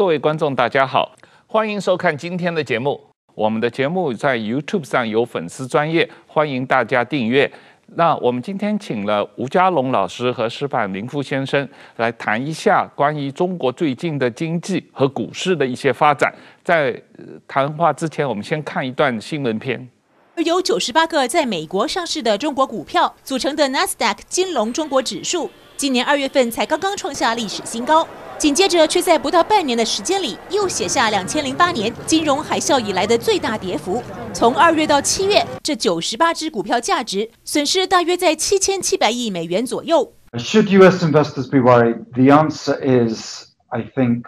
各位观众，大家好，欢迎收看今天的节目。我们的节目在 YouTube 上有粉丝专业，欢迎大家订阅。那我们今天请了吴家龙老师和矢板林夫先生来谈一下关于中国最近的经济和股市的一些发展。在谈话之前，我们先看一段新闻片。由九十八个在美国上市的中国股票组成的 NASDAQ 金龙中国指数，今年二月份才刚刚创下历史新高。紧接着，却在不到半年的时间里，又写下两千零八年金融海啸以来的最大跌幅。从二月到七月，这九十八只股票价值损失大约在七千七百亿美元左右。Should U.S. investors be worried? The answer is, I think,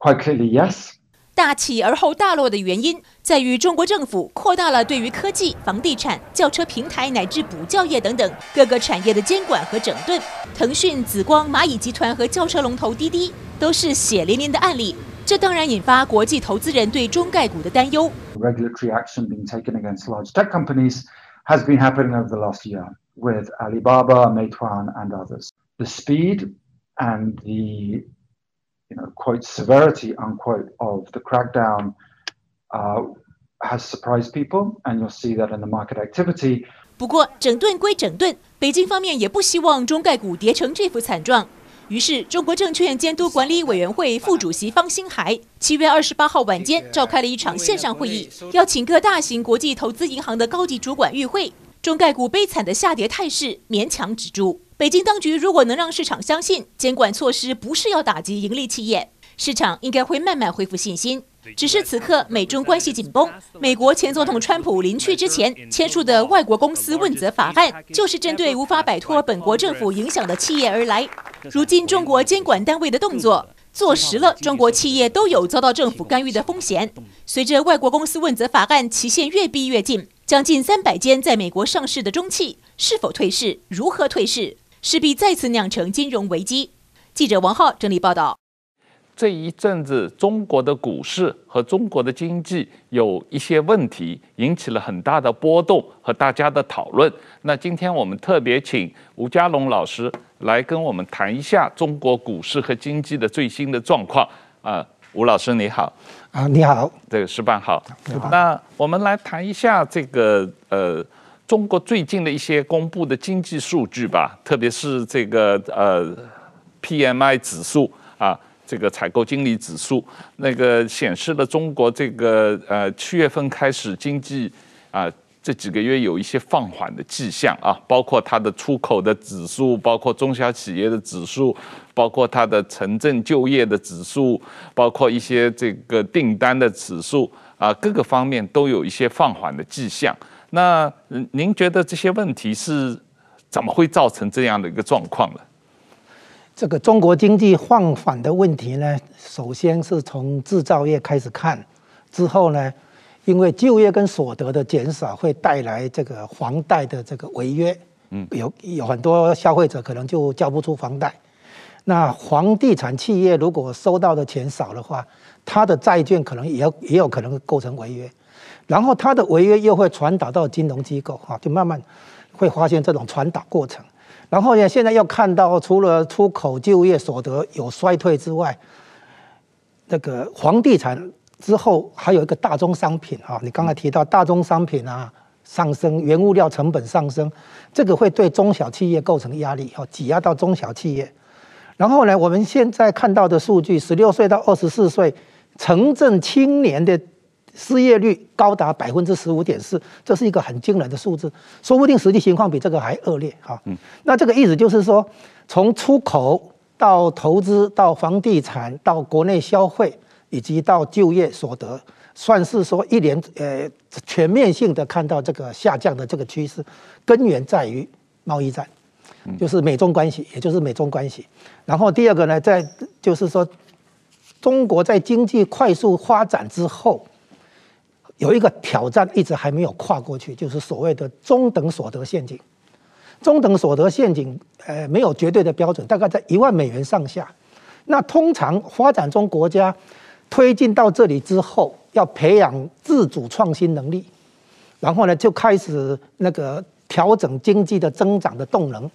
quite clearly yes. 大起而后大落的原因，在于中国政府扩大了对于科技、房地产、轿车平台乃至补教业等等各个产业的监管和整顿。腾讯、紫光、蚂蚁集团和轿车龙头滴滴都是血淋淋的案例。这当然引发国际投资人对中概股的担忧。Regulatory action being taken against large tech companies has been happening over the last year with Alibaba, Meituan, and others. The speed and the You know, quote severity unquote of the crackdown, uh, has surprised people, and you'll see that in the market activity. 不过，整顿归整顿，北京方面也不希望中概股跌成这副惨状。于是，中国证券监督管理委员会副主席方星海七月二十八号晚间召开了一场线上会议，邀请各大型国际投资银行的高级主管与会。中概股悲惨的下跌态势勉强止住。北京当局如果能让市场相信监管措施不是要打击盈利企业，市场应该会慢慢恢复信心。只是此刻美中关系紧绷，美国前总统川普临去之前签署的外国公司问责法案，就是针对无法摆脱本国政府影响的企业而来。如今中国监管单位的动作坐实了中国企业都有遭到政府干预的风险。随着外国公司问责法案期限越逼越近，将近三百间在美国上市的中企是否退市，如何退市？势必再次酿成金融危机。记者王浩整理报道。这一阵子，中国的股市和中国的经济有一些问题，引起了很大的波动和大家的讨论。那今天我们特别请吴家龙老师来跟我们谈一下中国股市和经济的最新的状况。啊，吴老师你好。啊，你好。这个石板好。那我们来谈一下这个呃。中国最近的一些公布的经济数据吧，特别是这个呃 PMI 指数啊，这个采购经理指数，那个显示了中国这个呃七月份开始经济啊这几个月有一些放缓的迹象啊，包括它的出口的指数，包括中小企业的指数，包括它的城镇就业的指数，包括一些这个订单的指数啊，各个方面都有一些放缓的迹象。那您觉得这些问题是怎么会造成这样的一个状况呢？这个中国经济放缓的问题呢，首先是从制造业开始看，之后呢，因为就业跟所得的减少会带来这个房贷的这个违约，嗯，有有很多消费者可能就交不出房贷。那房地产企业如果收到的钱少的话，它的债券可能也有也有可能构成违约。然后它的违约又会传导到金融机构，哈，就慢慢会发现这种传导过程。然后呢，现在又看到除了出口、就业、所得有衰退之外，这个房地产之后还有一个大宗商品啊，你刚才提到大宗商品啊上升，原物料成本上升，这个会对中小企业构成压力，哦，挤压到中小企业。然后呢，我们现在看到的数据，十六岁到二十四岁城镇青年的。失业率高达百分之十五点四，这是一个很惊人的数字，说不定实际情况比这个还恶劣哈。那这个意思就是说，从出口到投资到房地产到国内消费以及到就业所得，算是说一连呃全面性的看到这个下降的这个趋势，根源在于贸易战，就是美中关系，也就是美中关系。然后第二个呢，在就是说，中国在经济快速发展之后。有一个挑战一直还没有跨过去，就是所谓的中等所得陷阱。中等所得陷阱，呃，没有绝对的标准，大概在一万美元上下。那通常发展中国家推进到这里之后，要培养自主创新能力，然后呢，就开始那个调整经济的增长的动能。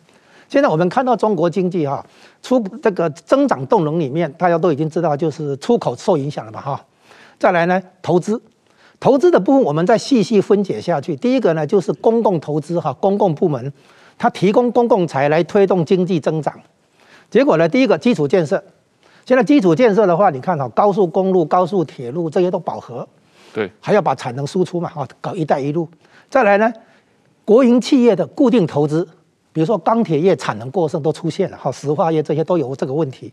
现在我们看到中国经济哈，出这个增长动能里面，大家都已经知道，就是出口受影响了嘛哈。再来呢，投资，投资的部分我们再细细分解下去。第一个呢，就是公共投资哈，公共部门它提供公共财来推动经济增长。结果呢，第一个基础建设，现在基础建设的话，你看哈，高速公路、高速铁路这些都饱和，对，还要把产能输出嘛哈，搞一带一路。再来呢，国营企业的固定投资。比如说钢铁业产能过剩都出现了，哈，石化业这些都有这个问题。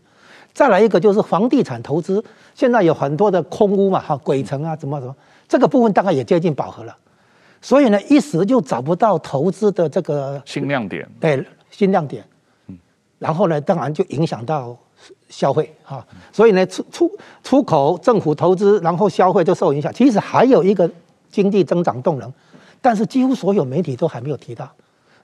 再来一个就是房地产投资，现在有很多的空屋嘛，哈，鬼城啊，怎么怎么，这个部分大概也接近饱和了。所以呢，一时就找不到投资的这个新亮点，对，新亮点。嗯，然后呢，当然就影响到消费，啊。所以呢，出出出口、政府投资，然后消费就受影响。其实还有一个经济增长动能，但是几乎所有媒体都还没有提到。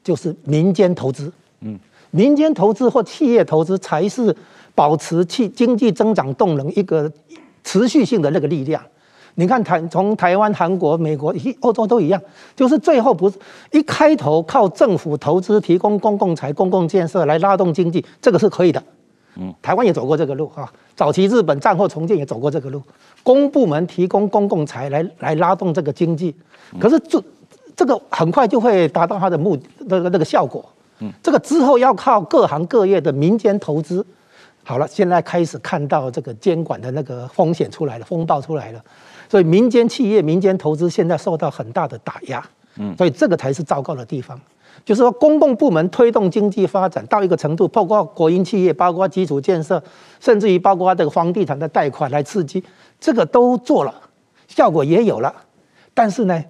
就是民间投资，嗯，民间投资或企业投资才是保持经经济增长动能一个持续性的那个力量。你看台从台湾、韩国、美国、欧洲都一样，就是最后不是一开头靠政府投资提供公共财、公共建设来拉动经济，这个是可以的。嗯，台湾也走过这个路哈，早期日本战后重建也走过这个路，公部门提供公共财来来拉动这个经济，可是这。这个很快就会达到它的目的那个那个效果。嗯，这个之后要靠各行各业的民间投资。好了，现在开始看到这个监管的那个风险出来了，风暴出来了。所以民间企业、民间投资现在受到很大的打压。嗯，所以这个才是糟糕的地方。就是说，公共部门推动经济发展到一个程度，包括国营企业、包括基础建设，甚至于包括这个房地产的贷款来刺激，这个都做了，效果也有了。但是呢，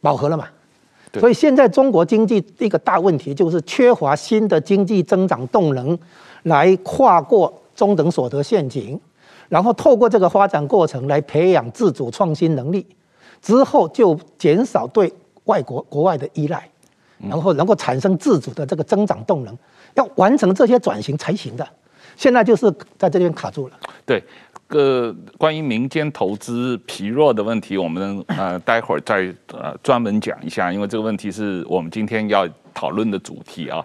饱和了嘛，所以现在中国经济一个大问题就是缺乏新的经济增长动能，来跨过中等所得陷阱，然后透过这个发展过程来培养自主创新能力，之后就减少对外国国外的依赖，然后能够产生自主的这个增长动能，要完成这些转型才行的，现在就是在这边卡住了。对。呃关于民间投资疲弱的问题，我们呃待会儿再呃专门讲一下，因为这个问题是我们今天要讨论的主题啊。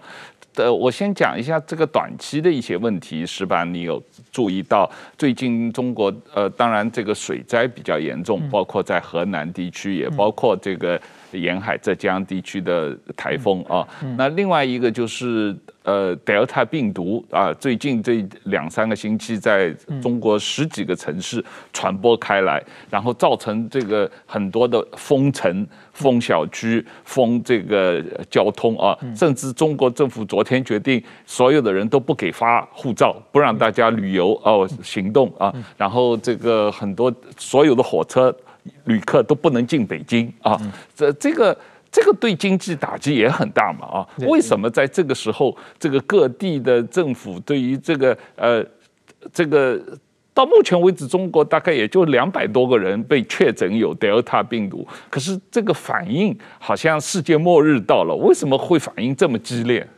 呃，我先讲一下这个短期的一些问题，石板，你有注意到最近中国呃，当然这个水灾比较严重，包括在河南地区，也包括这个沿海浙江地区的台风啊。那另外一个就是。呃，，Delta 病毒啊，最近这两三个星期在中国十几个城市传播开来，然后造成这个很多的封城、封小区、封这个交通啊，甚至中国政府昨天决定，所有的人都不给发护照，不让大家旅游哦行动啊，然后这个很多所有的火车旅客都不能进北京啊，这这个。这个对经济打击也很大嘛啊？为什么在这个时候，这个各地的政府对于这个呃，这个到目前为止，中国大概也就两百多个人被确诊有德尔塔病毒，可是这个反应好像世界末日到了，为什么会反应这么激烈？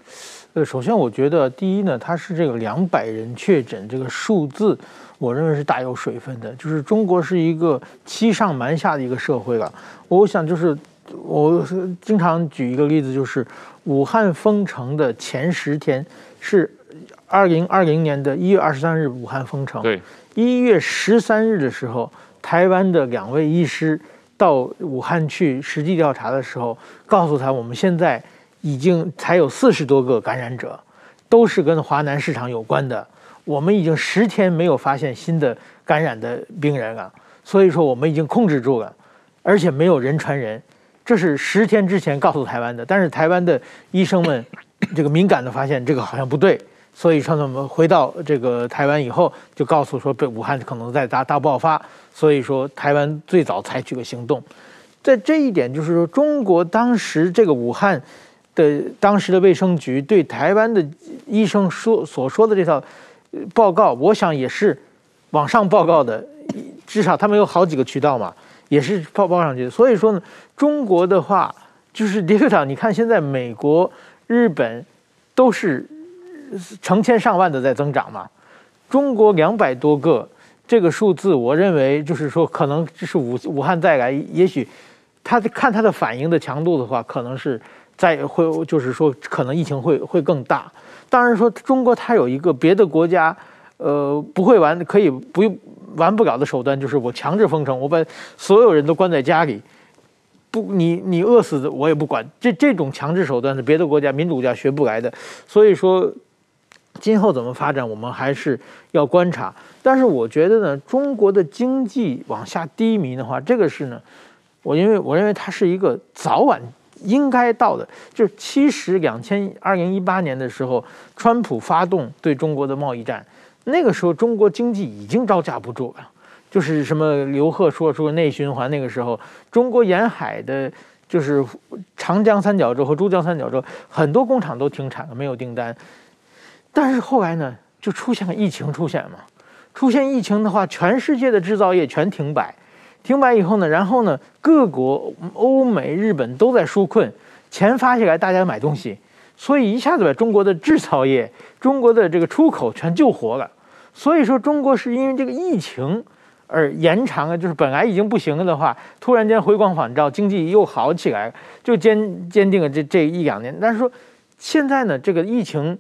呃，首先我觉得第一呢，它是这个两百人确诊这个数字，我认为是大有水分的，就是中国是一个欺上瞒下的一个社会了。我想就是。我经常举一个例子，就是武汉封城的前十天是二零二零年的一月二十三日，武汉封城。对，一月十三日的时候，台湾的两位医师到武汉去实地调查的时候，告诉他，我们现在已经才有四十多个感染者，都是跟华南市场有关的。我们已经十天没有发现新的感染的病人了，所以说我们已经控制住了，而且没有人传人。这是十天之前告诉台湾的，但是台湾的医生们这个敏感的发现这个好像不对，所以说呢，我们回到这个台湾以后，就告诉说被武汉可能在大大爆发，所以说台湾最早采取个行动。在这一点就是说，中国当时这个武汉的当时的卫生局对台湾的医生说所说的这套报告，我想也是往上报告的，至少他们有好几个渠道嘛。也是报报上去，所以说呢，中国的话就是李科长，你看现在美国、日本都是成千上万的在增长嘛，中国两百多个这个数字，我认为就是说可能就是武武汉再来，也许他看他的反应的强度的话，可能是再会就是说可能疫情会会更大。当然说中国它有一个别的国家，呃，不会玩可以不用玩不了的手段，就是我强制封城，我把所有人都关在家里，不，你你饿死我也不管。这这种强制手段是别的国家民主国家学不来的。所以说，今后怎么发展，我们还是要观察。但是我觉得呢，中国的经济往下低迷的话，这个是呢，我因为我认为它是一个早晚。应该到的，就是其实两千二零一八年的时候，川普发动对中国的贸易战，那个时候中国经济已经招架不住了。就是什么刘鹤说说内循环，那个时候中国沿海的，就是长江三角洲和珠江三角洲很多工厂都停产了，没有订单。但是后来呢，就出现了疫情出现嘛，出现疫情的话，全世界的制造业全停摆。停摆以后呢，然后呢，各国欧美日本都在纾困，钱发下来，大家买东西，所以一下子把中国的制造业、中国的这个出口全救活了。所以说，中国是因为这个疫情而延长了，就是本来已经不行了的话，突然间回光返照，经济又好起来，就坚坚定了这这一两年。但是说现在呢，这个疫情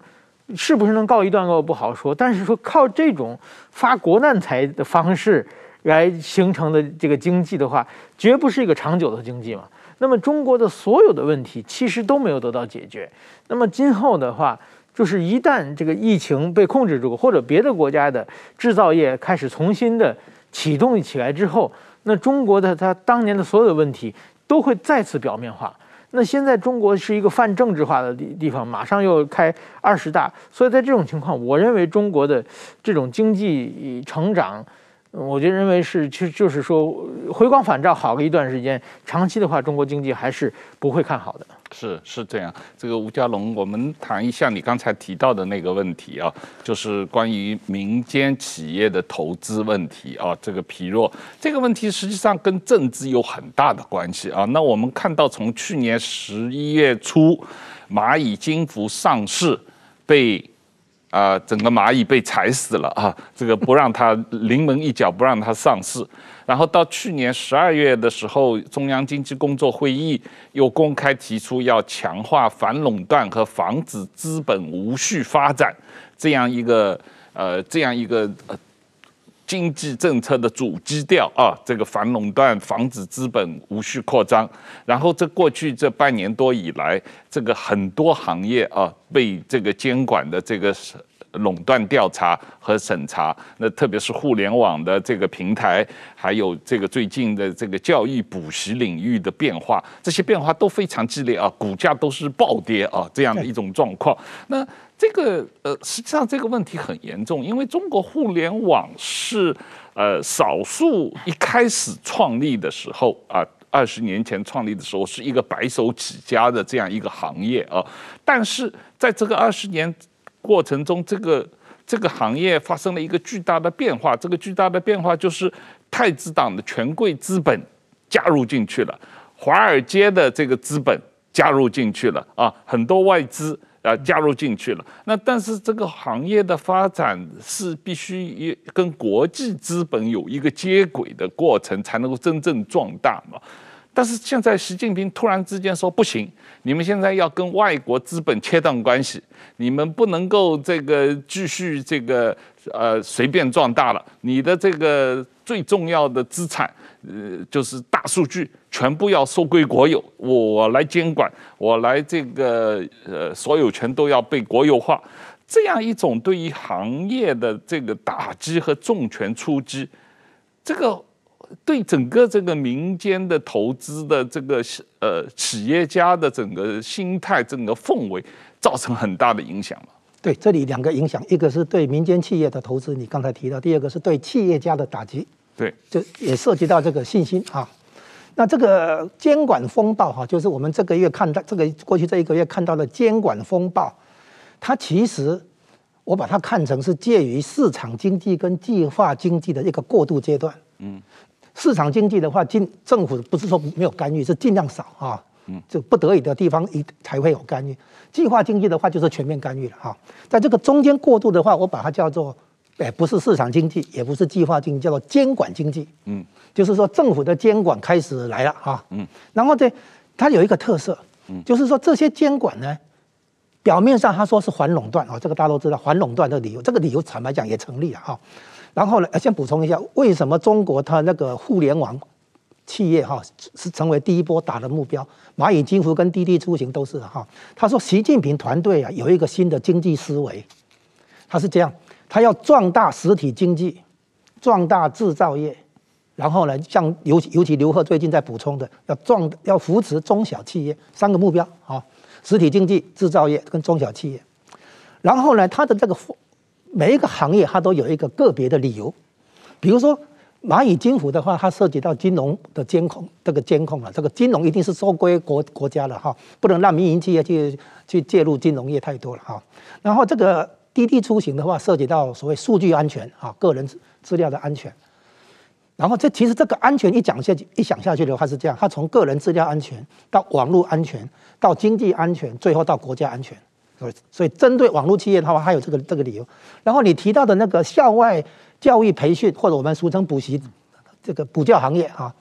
是不是能告一段落不好说，但是说靠这种发国难财的方式。来形成的这个经济的话，绝不是一个长久的经济嘛。那么中国的所有的问题其实都没有得到解决。那么今后的话，就是一旦这个疫情被控制住，或者别的国家的制造业开始重新的启动起来之后，那中国的它当年的所有的问题都会再次表面化。那现在中国是一个泛政治化的地地方，马上又开二十大，所以在这种情况，我认为中国的这种经济成长。我就认为是，就就是说，回光返照好了一段时间，长期的话，中国经济还是不会看好的。是是这样。这个吴家龙，我们谈一下你刚才提到的那个问题啊，就是关于民间企业的投资问题啊，这个疲弱，这个问题实际上跟政治有很大的关系啊。那我们看到，从去年十一月初，蚂蚁金服上市被。啊，整个蚂蚁被踩死了啊！这个不让它临门一脚，不让它上市。然后到去年十二月的时候，中央经济工作会议又公开提出要强化反垄断和防止资本无序发展这样一个呃这样一个呃。经济政策的主基调啊，这个反垄断，防止资本无序扩张。然后这过去这半年多以来，这个很多行业啊被这个监管的这个垄断调查和审查。那特别是互联网的这个平台，还有这个最近的这个教育补习领域的变化，这些变化都非常激烈啊，股价都是暴跌啊，这样的一种状况。那。这个呃，实际上这个问题很严重，因为中国互联网是呃少数一开始创立的时候啊，二十年前创立的时候是一个白手起家的这样一个行业啊，但是在这个二十年过程中，这个这个行业发生了一个巨大的变化，这个巨大的变化就是太子党的权贵资本加入进去了，华尔街的这个资本加入进去了啊，很多外资。啊，加入进去了。那但是这个行业的发展是必须也跟国际资本有一个接轨的过程，才能够真正壮大嘛。但是现在习近平突然之间说不行，你们现在要跟外国资本切断关系，你们不能够这个继续这个呃随便壮大了。你的这个最重要的资产，呃，就是大数据。全部要收归国有，我来监管，我来这个呃，所有权都要被国有化，这样一种对于行业的这个打击和重拳出击，这个对整个这个民间的投资的这个呃企业家的整个心态、整个氛围造成很大的影响嘛？对，这里两个影响，一个是对民间企业的投资，你刚才提到；第二个是对企业家的打击。对，就也涉及到这个信心啊。那这个监管风暴哈，就是我们这个月看到这个过去这一个月看到的监管风暴，它其实我把它看成是介于市场经济跟计划经济的一个过渡阶段。嗯，市场经济的话，尽政府不是说没有干预，是尽量少啊。嗯，就不得已的地方一才会有干预。计划经济的话，就是全面干预了哈。在这个中间过渡的话，我把它叫做。哎，不是市场经济，也不是计划经济，叫做监管经济。嗯，就是说政府的监管开始来了哈。嗯，然后呢，它有一个特色，嗯，就是说这些监管呢，表面上他说是反垄断啊，这个大家都知道，反垄断的理由，这个理由坦白讲也成立了哈。然后呢，先补充一下，为什么中国它那个互联网企业哈是成为第一波打的目标？蚂蚁金服跟滴滴出行都是哈。他说，习近平团队啊有一个新的经济思维，他是这样，他要壮大实体经济，壮大制造业。然后呢，像尤其尤其刘鹤最近在补充的，要壮要扶持中小企业三个目标啊，实体经济、制造业跟中小企业。然后呢，它的这个每一个行业它都有一个个别的理由，比如说蚂蚁金服的话，它涉及到金融的监控，这个监控了，这个金融一定是收归国国家了哈，不能让民营企业去去介入金融业太多了哈。然后这个滴滴出行的话，涉及到所谓数据安全啊，个人资料的安全。然后这其实这个安全一讲下去，一想下去的话是这样，它从个人资料安全到网络安全，到经济安全，最后到国家安全。所以，所以针对网络企业的话，还有这个这个理由。然后你提到的那个校外教育培训，或者我们俗称补习，这个补教行业啊，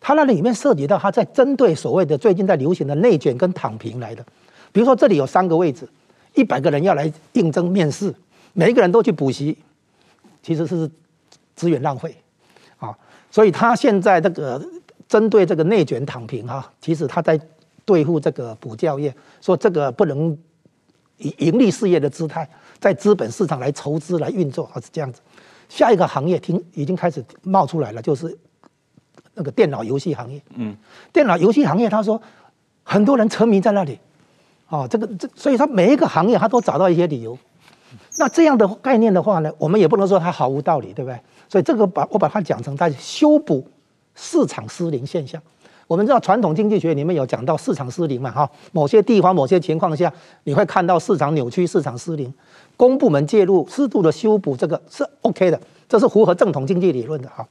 它那里面涉及到它在针对所谓的最近在流行的内卷跟躺平来的。比如说这里有三个位置，一百个人要来应征面试，每一个人都去补习，其实是资源浪费。所以他现在这个针对这个内卷躺平哈，其实他在对付这个补教业，说这个不能以盈利事业的姿态在资本市场来筹资来运作，而是这样子。下一个行业听已经开始冒出来了，就是那个电脑游戏行业。嗯，电脑游戏行业，他说很多人沉迷在那里，哦，这个这，所以他每一个行业他都找到一些理由。那这样的概念的话呢，我们也不能说它毫无道理，对不对？所以这个把我把它讲成在修补市场失灵现象。我们知道传统经济学里面有讲到市场失灵嘛，哈，某些地方某些情况下你会看到市场扭曲、市场失灵，公部门介入适度的修补，这个是 OK 的，这是符合正统经济理论的哈。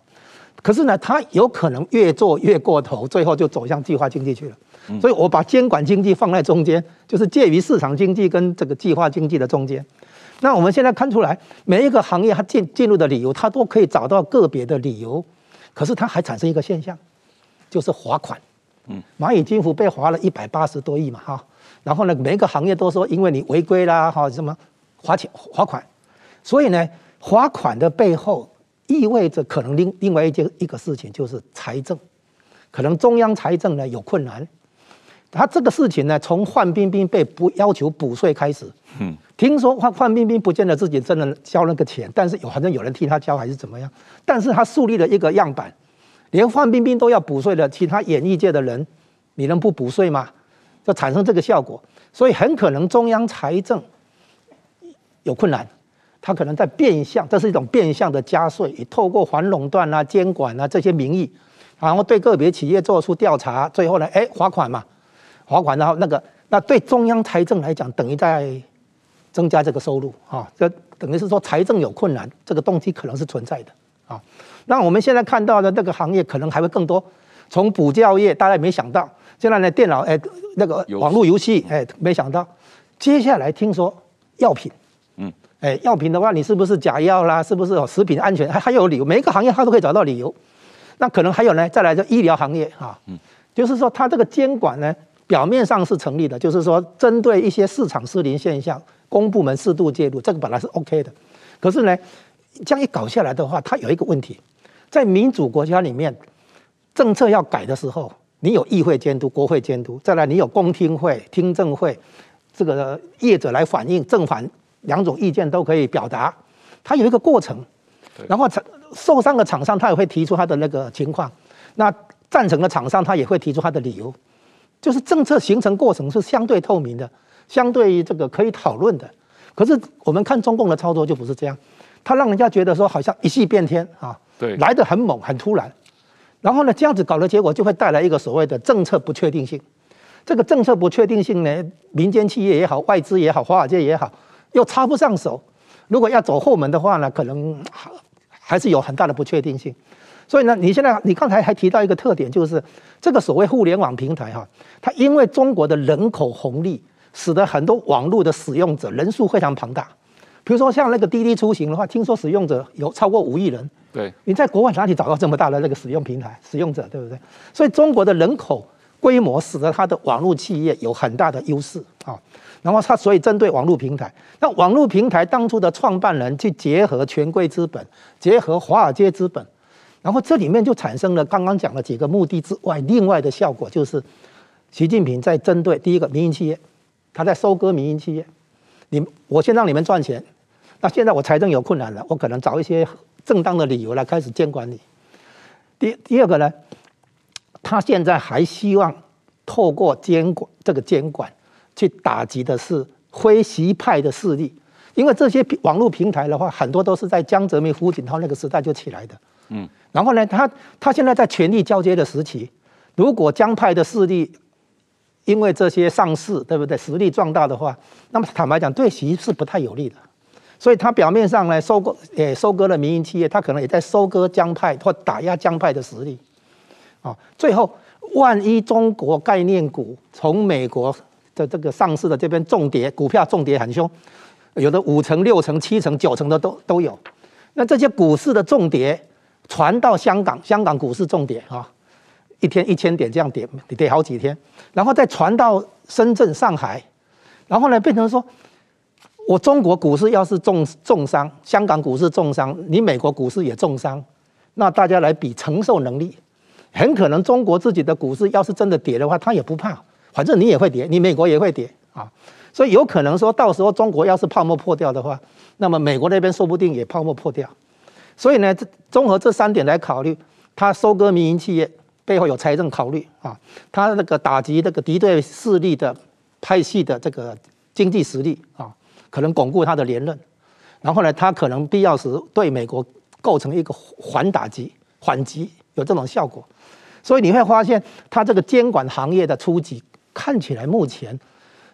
可是呢，它有可能越做越过头，最后就走向计划经济去了。所以我把监管经济放在中间，就是介于市场经济跟这个计划经济的中间。那我们现在看出来，每一个行业它进进入的理由，它都可以找到个别的理由，可是它还产生一个现象，就是罚款。嗯，蚂蚁金服被罚了一百八十多亿嘛，哈，然后呢，每一个行业都说因为你违规啦，哈，什么罚钱罚款，所以呢，罚款的背后意味着可能另另外一件一个事情就是财政，可能中央财政呢有困难。他这个事情呢，从范冰冰被不要求补税开始，嗯，听说范范冰冰不见得自己真的交那个钱，但是有好像有人替他交还是怎么样？但是他树立了一个样板，连范冰冰都要补税的，其他演艺界的人，你能不补税吗？就产生这个效果，所以很可能中央财政有困难，他可能在变相，这是一种变相的加税，以透过反垄断啊、监管啊这些名义，然后对个别企业做出调查，最后呢，哎，罚款嘛。罚款，然后那个，那对中央财政来讲，等于在增加这个收入啊，这等于是说财政有困难，这个动机可能是存在的啊。那我们现在看到的这个行业可能还会更多，从补教业，大家也没想到，现在呢电脑哎那个网络游戏哎没想到，接下来听说药品，嗯，哎药品的话，你是不是假药啦？是不是有食品安全？还还有理由，每一个行业它都可以找到理由。那可能还有呢，再来就医疗行业啊，嗯，就是说它这个监管呢。表面上是成立的，就是说针对一些市场失灵现象，公部门适度介入，这个本来是 OK 的。可是呢，这样一搞下来的话，它有一个问题，在民主国家里面，政策要改的时候，你有议会监督、国会监督，再来你有公听会、听证会，这个业者来反映正反两种意见都可以表达，它有一个过程。然后受伤的厂商他也会提出他的那个情况，那赞成的厂商他也会提出他的理由。就是政策形成过程是相对透明的，相对于这个可以讨论的。可是我们看中共的操作就不是这样，他让人家觉得说好像一夕变天啊，对，来得很猛很突然。然后呢，这样子搞的结果就会带来一个所谓的政策不确定性。这个政策不确定性呢，民间企业也好，外资也好，华尔街也好，又插不上手。如果要走后门的话呢，可能还是有很大的不确定性。所以呢，你现在你刚才还提到一个特点，就是这个所谓互联网平台哈，它因为中国的人口红利，使得很多网络的使用者人数非常庞大。比如说像那个滴滴出行的话，听说使用者有超过五亿人。对，你在国外哪里找到这么大的那个使用平台使用者，对不对？所以中国的人口规模使得它的网络企业有很大的优势啊。然后它所以针对网络平台，那网络平台当初的创办人去结合权贵资本，结合华尔街资本，然后这里面就产生了刚刚讲的几个目的之外，另外的效果就是，习近平在针对第一个民营企业，他在收割民营企业。你我先让你们赚钱，那现在我财政有困难了，我可能找一些正当的理由来开始监管你。第第二个呢，他现在还希望透过监管这个监管。去打击的是非习派的势力，因为这些网络平台的话，很多都是在江泽民、胡锦涛那个时代就起来的。嗯，然后呢，他他现在在权力交接的时期，如果江派的势力因为这些上市，对不对？实力壮大的话，那么坦白讲，对习是不太有利的。所以他表面上呢，收割诶收割了民营企业，他可能也在收割江派或打压江派的实力。啊，最后万一中国概念股从美国。的这个上市的这边重跌，股票重跌很凶，有的五成、六成、七成、九成的都都有。那这些股市的重跌传到香港，香港股市重跌啊，一天一千点这样跌，跌好几天，然后再传到深圳、上海，然后呢变成说，我中国股市要是重重伤，香港股市重伤，你美国股市也重伤，那大家来比承受能力，很可能中国自己的股市要是真的跌的话，他也不怕。反正你也会跌，你美国也会跌啊，所以有可能说到时候中国要是泡沫破掉的话，那么美国那边说不定也泡沫破掉。所以呢，综合这三点来考虑，他收割民营企业背后有财政考虑啊，他那个打击这个敌对势力的派系的这个经济实力啊，可能巩固他的连任。然后呢，他可能必要时对美国构成一个缓打击、缓急，有这种效果。所以你会发现，他这个监管行业的初级。看起来目前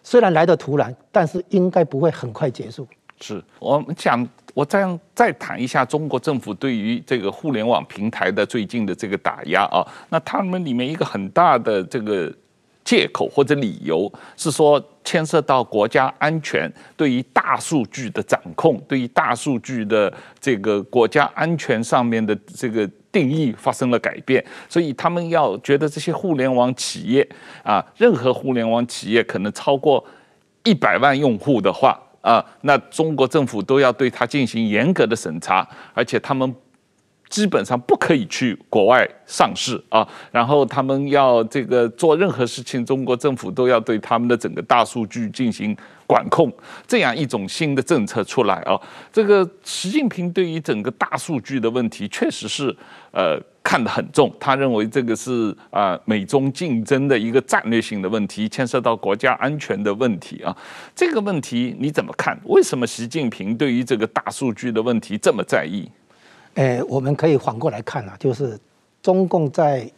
虽然来得突然，但是应该不会很快结束。是我们讲，我这样再谈一下中国政府对于这个互联网平台的最近的这个打压啊，那他们里面一个很大的这个。借口或者理由是说牵涉到国家安全，对于大数据的掌控，对于大数据的这个国家安全上面的这个定义发生了改变，所以他们要觉得这些互联网企业啊，任何互联网企业可能超过一百万用户的话啊，那中国政府都要对它进行严格的审查，而且他们。基本上不可以去国外上市啊，然后他们要这个做任何事情，中国政府都要对他们的整个大数据进行管控，这样一种新的政策出来啊。这个习近平对于整个大数据的问题确实是呃看得很重，他认为这个是啊美中竞争的一个战略性的问题，牵涉到国家安全的问题啊。这个问题你怎么看？为什么习近平对于这个大数据的问题这么在意？诶，我们可以反过来看啊，就是中共在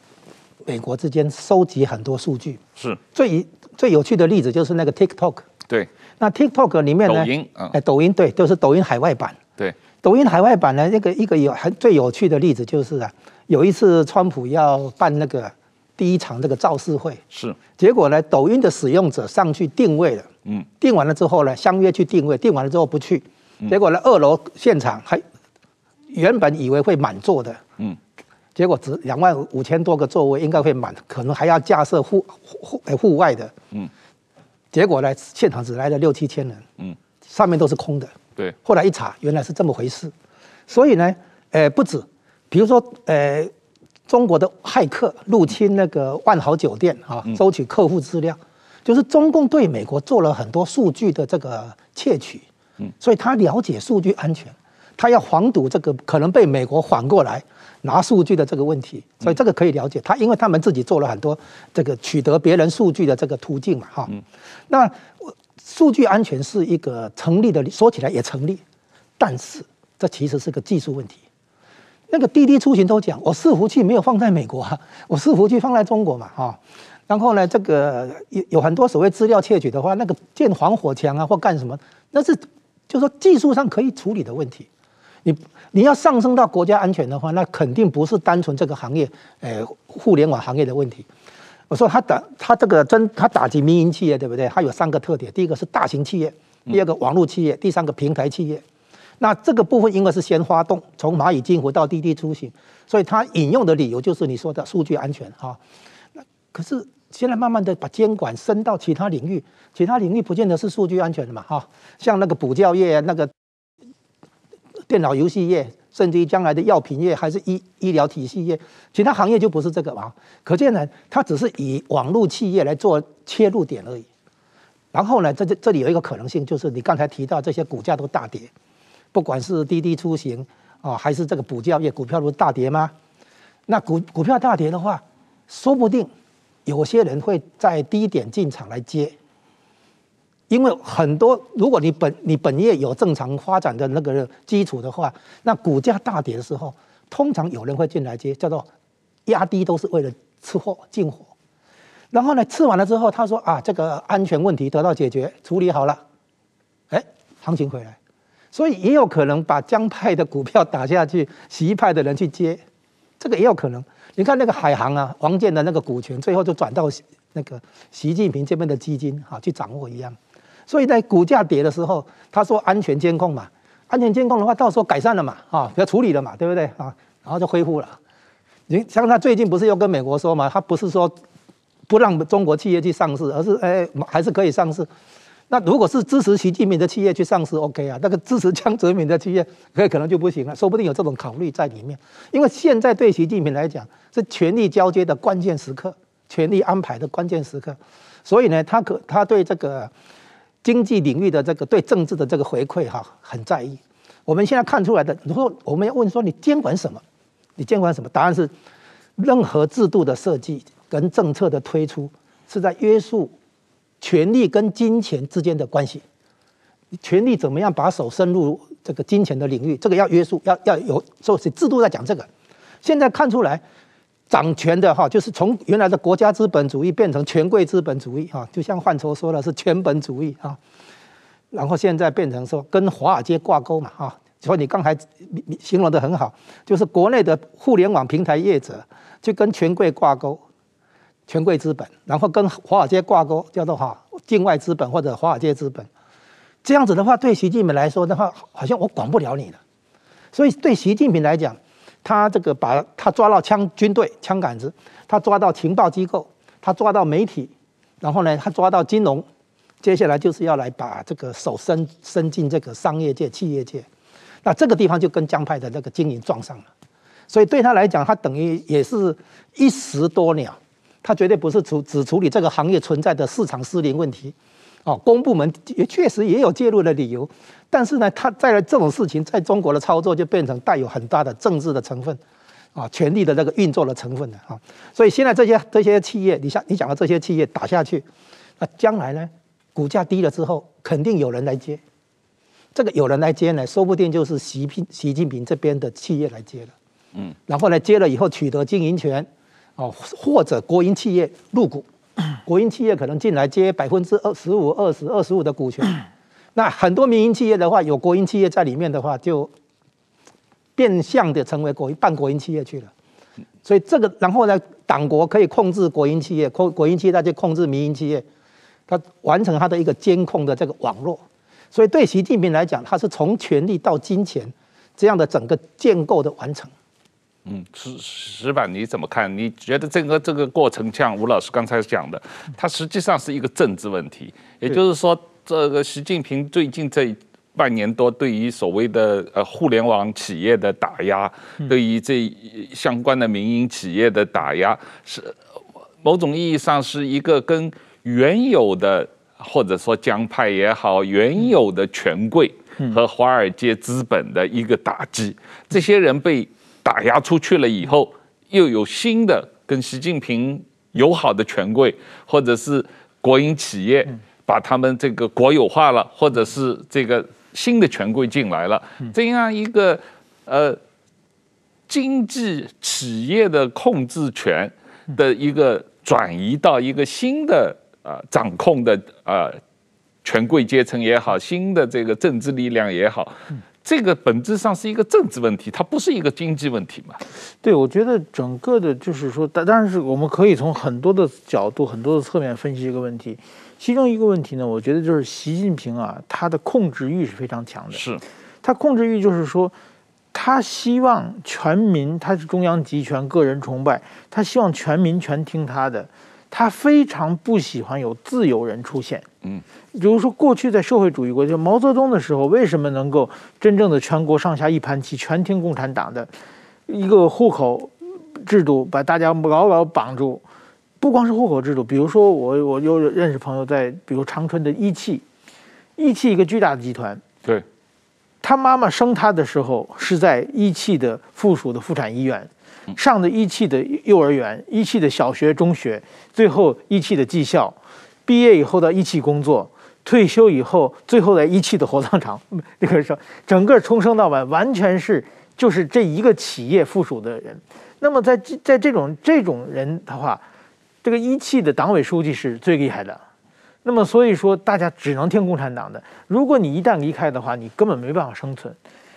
美国之间收集很多数据，是最最有趣的例子就是那个 TikTok。对，那 TikTok 里面呢？抖音，哎，抖音对，就是抖音海外版。对，抖音海外版呢，那个一个有很最有趣的例子就是啊，有一次川普要办那个第一场这个造势会，是，结果呢，抖音的使用者上去定位了，嗯，定完了之后呢，相约去定位，定完了之后不去，结果呢，二楼现场还。原本以为会满座的，嗯，结果只两万五千多个座位应该会满，可能还要架设户户户外的，嗯，结果呢，现场只来了六七千人，嗯，上面都是空的，对。后来一查，原来是这么回事，所以呢，呃，不止，比如说，呃，中国的骇客入侵那个万豪酒店啊，收取客户资料，就是中共对美国做了很多数据的这个窃取，嗯，所以他了解数据安全。他要防堵这个可能被美国反过来拿数据的这个问题，所以这个可以了解。他因为他们自己做了很多这个取得别人数据的这个途径嘛，哈。那数据安全是一个成立的，说起来也成立，但是这其实是个技术问题。那个滴滴出行都讲，我伺服器没有放在美国啊，我伺服器放在中国嘛，哈。然后呢，这个有有很多所谓资料窃取的话，那个建防火墙啊或干什么，那是就是说技术上可以处理的问题。你你要上升到国家安全的话，那肯定不是单纯这个行业，呃，互联网行业的问题。我说他打他这个真他打击民营企业，对不对？它有三个特点：第一个是大型企业，第二个网络企业，第三个平台企业。那这个部分应该是先发动，从蚂蚁金服到滴滴出行，所以他引用的理由就是你说的数据安全哈。那可是现在慢慢的把监管伸到其他领域，其他领域不见得是数据安全的嘛，哈，像那个补教业、那个电脑游戏业，甚至于将来的药品业，还是医医疗体系业，其他行业就不是这个嘛。可见呢，它只是以网络企业来做切入点而已。然后呢，这这这里有一个可能性，就是你刚才提到这些股价都大跌，不管是滴滴出行啊，还是这个补教业股票都大跌吗？那股股票大跌的话，说不定有些人会在低点进场来接，因为很多如果你本你本业有正常发展的那个基础的话，那股价大跌的时候，通常有人会进来接，叫做压低都是为了吃货进货，然后呢，吃完了之后，他说啊，这个安全问题得到解决，处理好了，哎，行情回来，所以也有可能把江派的股票打下去，习派的人去接。这个也有可能，你看那个海航啊，王健的那个股权，最后就转到那个习近平这边的基金哈去掌握一样。所以在股价跌的时候，他说安全监控嘛，安全监控的话，到时候改善了嘛，啊，要处理了嘛，对不对啊？然后就恢复了。你像他最近不是又跟美国说嘛，他不是说不让中国企业去上市，而是哎还是可以上市。那如果是支持习近平的企业去上市，OK 啊？那个支持江泽民的企业，可可能就不行了。说不定有这种考虑在里面。因为现在对习近平来讲是权力交接的关键时刻，权力安排的关键时刻。所以呢，他可他对这个经济领域的这个对政治的这个回馈哈很在意。我们现在看出来的，如果我们要问说你监管什么？你监管什么？答案是任何制度的设计跟政策的推出是在约束。权力跟金钱之间的关系，权力怎么样把手伸入这个金钱的领域？这个要约束，要要有，所以制度在讲这个。现在看出来，掌权的哈，就是从原来的国家资本主义变成权贵资本主义哈，就像范畴说的是权本主义哈，然后现在变成说跟华尔街挂钩嘛哈。所以你刚才形容的很好，就是国内的互联网平台业者就跟权贵挂钩。权贵资本，然后跟华尔街挂钩，叫做哈境外资本或者华尔街资本，这样子的话，对习近平来说的话，好像我管不了你了。所以对习近平来讲，他这个把他抓到枪军队枪杆子，他抓到情报机构，他抓到媒体，然后呢，他抓到金融，接下来就是要来把这个手伸伸进这个商业界、企业界。那这个地方就跟江派的那个经营撞上了。所以对他来讲，他等于也是一石多鸟。他绝对不是处只处理这个行业存在的市场失灵问题，哦，公部门也确实也有介入的理由，但是呢，他在这种事情在中国的操作就变成带有很大的政治的成分，啊，权力的这个运作的成分的啊，所以现在这些这些企业，你像你讲的这些企业打下去，那将来呢，股价低了之后，肯定有人来接，这个有人来接呢，说不定就是习近习近平这边的企业来接了，嗯，然后呢，接了以后取得经营权。哦，或者国营企业入股，国营企业可能进来接百分之二十五、二十、二十五的股权。那很多民营企业的话，有国营企业在里面的话，就变相的成为国营半国营企业去了。所以这个，然后呢，党国可以控制国营企业，控国营企业再去控制民营企业，它完成它的一个监控的这个网络。所以对习近平来讲，他是从权力到金钱这样的整个建构的完成。嗯，石石板你怎么看？你觉得整个这个过程像吴老师刚才讲的，它实际上是一个政治问题。也就是说，这个习近平最近这半年多对于所谓的呃互联网企业的打压，对于这相关的民营企业的打压，是某种意义上是一个跟原有的或者说江派也好，原有的权贵和华尔街资本的一个打击。这些人被。打压出去了以后，又有新的跟习近平友好的权贵或者是国营企业，把他们这个国有化了，或者是这个新的权贵进来了，这样一个呃经济企业的控制权的一个转移到一个新的啊掌控的啊权贵阶层也好，新的这个政治力量也好。这个本质上是一个政治问题，它不是一个经济问题嘛？对，我觉得整个的，就是说，当然是我们可以从很多的角度、很多的侧面分析这个问题。其中一个问题呢，我觉得就是习近平啊，他的控制欲是非常强的。是，他控制欲就是说，他希望全民，他是中央集权、个人崇拜，他希望全民全听他的。他非常不喜欢有自由人出现。嗯，比如说过去在社会主义国家，毛泽东的时候，为什么能够真正的全国上下一盘棋，全听共产党的一个户口制度，把大家牢牢绑住？不光是户口制度，比如说我我又认识朋友在，比如长春的一汽，一汽一个巨大的集团，对，他妈妈生他的时候是在一汽的附属的妇产医院，上的一汽的幼儿园，一汽的小学、中学，最后一汽的技校，毕业以后到一汽工作，退休以后最后在一汽的火葬场，那个说整个从生到晚完全是就是这一个企业附属的人。那么在在这种这种人的话。这个一汽的党委书记是最厉害的，那么所以说大家只能听共产党的。如果你一旦离开的话，你根本没办法生存。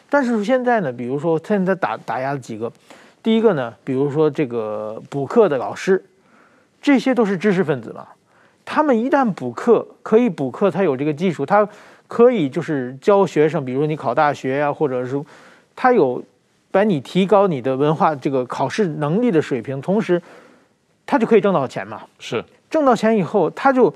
但是现在呢，比如说现在打打压了几个，第一个呢，比如说这个补课的老师，这些都是知识分子嘛，他们一旦补课可以补课，他有这个技术，他可以就是教学生，比如说你考大学呀、啊，或者是他有把你提高你的文化这个考试能力的水平，同时。他就可以挣到钱嘛？是挣到钱以后，他就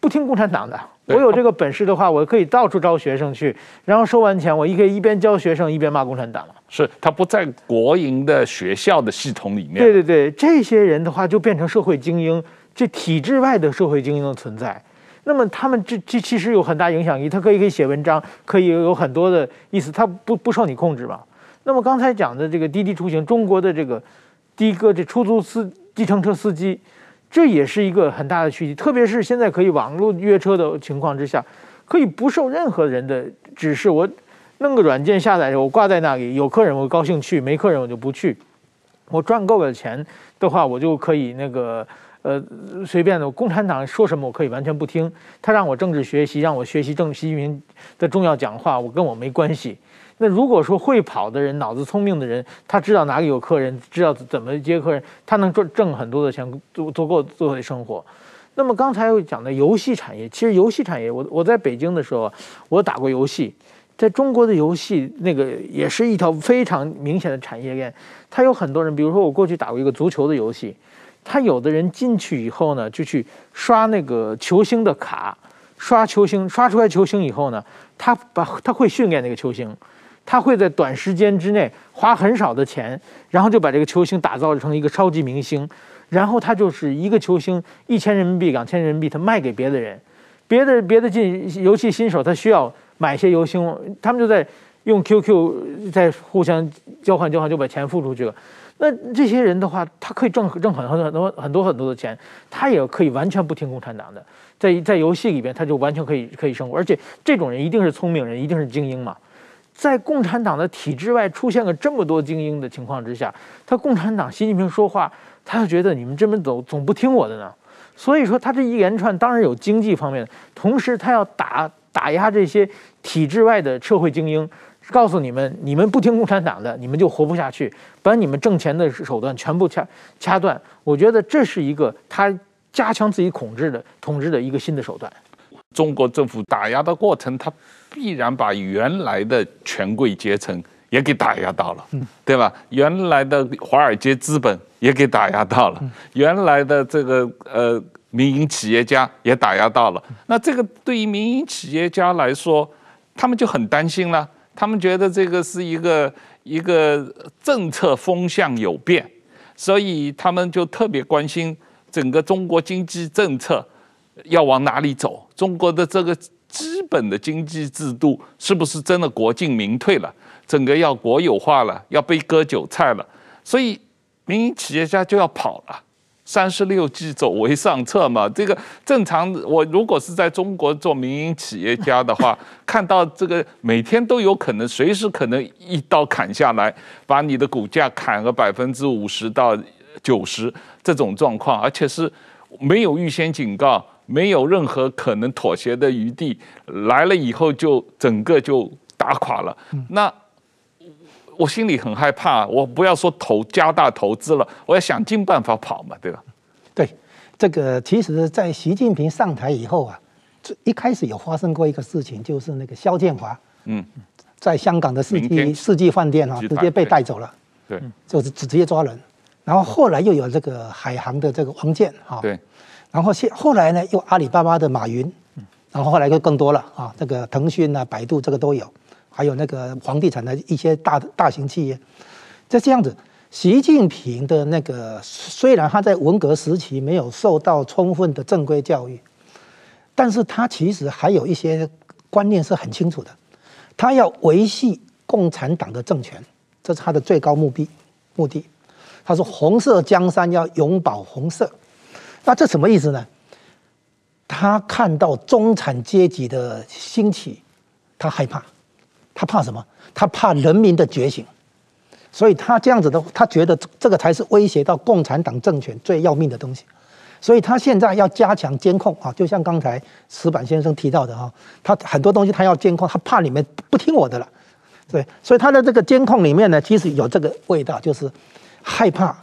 不听共产党的。我有这个本事的话，我可以到处招学生去，然后收完钱，我一可以一边教学生一边骂共产党了。是他不在国营的学校的系统里面。对对对，这些人的话就变成社会精英，这体制外的社会精英的存在。那么他们这这其实有很大影响力，他可以可以写文章，可以有很多的意思，他不不受你控制嘛。那么刚才讲的这个滴滴出行，中国的这个的哥这出租司。计程车司机，这也是一个很大的趋势，特别是现在可以网络约车的情况之下，可以不受任何人的指示，我弄个软件下载，我挂在那里，有客人我高兴去，没客人我就不去。我赚够了钱的话，我就可以那个呃随便的，共产党说什么我可以完全不听，他让我政治学习，让我学习政习近平的重要讲话，我跟我没关系。那如果说会跑的人，脑子聪明的人，他知道哪里有客人，知道怎么接客人，他能赚挣很多的钱，足足够作为生活。那么刚才又讲的游戏产业，其实游戏产业，我我在北京的时候，我打过游戏，在中国的游戏那个也是一条非常明显的产业链。他有很多人，比如说我过去打过一个足球的游戏，他有的人进去以后呢，就去刷那个球星的卡，刷球星，刷出来球星以后呢，他把他会训练那个球星。他会在短时间之内花很少的钱，然后就把这个球星打造成一个超级明星，然后他就是一个球星一千人民币、两千人民币，他卖给别的人，别的别的进游戏新手他需要买些游星，他们就在用 QQ 在互相交换交换，就把钱付出去了。那这些人的话，他可以挣挣很很很多很多很多的钱，他也可以完全不听共产党的，在在游戏里边他就完全可以可以生活，而且这种人一定是聪明人，一定是精英嘛。在共产党的体制外出现了这么多精英的情况之下，他共产党习近平说话，他就觉得你们这么走总不听我的呢。所以说他这一连串当然有经济方面，同时他要打打压这些体制外的社会精英，告诉你们，你们不听共产党的，你们就活不下去，把你们挣钱的手段全部掐掐断。我觉得这是一个他加强自己统治的统治的一个新的手段。中国政府打压的过程，他必然把原来的权贵阶层也给打压到了，对吧？原来的华尔街资本也给打压到了，原来的这个呃民营企业家也打压到了。那这个对于民营企业家来说，他们就很担心了，他们觉得这个是一个一个政策风向有变，所以他们就特别关心整个中国经济政策。要往哪里走？中国的这个基本的经济制度是不是真的国进民退了？整个要国有化了，要被割韭菜了？所以民营企业家就要跑了。三十六计，走为上策嘛。这个正常，我如果是在中国做民营企业家的话，看到这个每天都有可能随时可能一刀砍下来，把你的股价砍个百分之五十到九十这种状况，而且是没有预先警告。没有任何可能妥协的余地，来了以后就整个就打垮了。那我心里很害怕，我不要说投加大投资了，我要想尽办法跑嘛，对吧？对，这个其实，在习近平上台以后啊，这一开始有发生过一个事情，就是那个肖建华，嗯，在香港的世纪世纪饭店啊，直接被带走了，对，就是直接抓人。然后后来又有这个海航的这个王健哈，对。然后现后来呢，又阿里巴巴的马云，然后后来就更多了啊，这个腾讯啊、百度这个都有，还有那个房地产的一些大大型企业，就这样子。习近平的那个虽然他在文革时期没有受到充分的正规教育，但是他其实还有一些观念是很清楚的，他要维系共产党的政权，这是他的最高目的目的。他说：“红色江山要永保红色。”那这什么意思呢？他看到中产阶级的兴起，他害怕，他怕什么？他怕人民的觉醒。所以他这样子的，他觉得这个才是威胁到共产党政权最要命的东西，所以他现在要加强监控啊，就像刚才石板先生提到的哈，他很多东西他要监控，他怕你们不听我的了，对，所以他的这个监控里面呢，其实有这个味道，就是害怕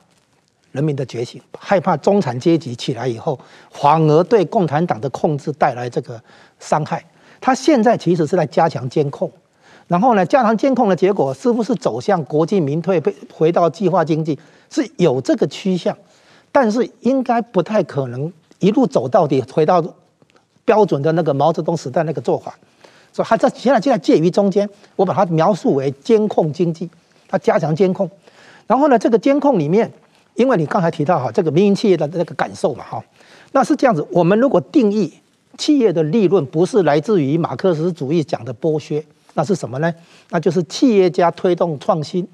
人民的觉醒，害怕中产阶级起来以后，反而对共产党的控制带来这个伤害。他现在其实是在加强监控。然后呢，加强监控的结果是不是走向国进民退，被回到计划经济是有这个趋向，但是应该不太可能一路走到底，回到标准的那个毛泽东时代那个做法。所以他在现在现在介于中间，我把它描述为监控经济，它加强监控。然后呢，这个监控里面，因为你刚才提到哈，这个民营企业的那个感受嘛哈，那是这样子。我们如果定义企业的利润不是来自于马克思主义讲的剥削。那是什么呢？那就是企业家推动创新、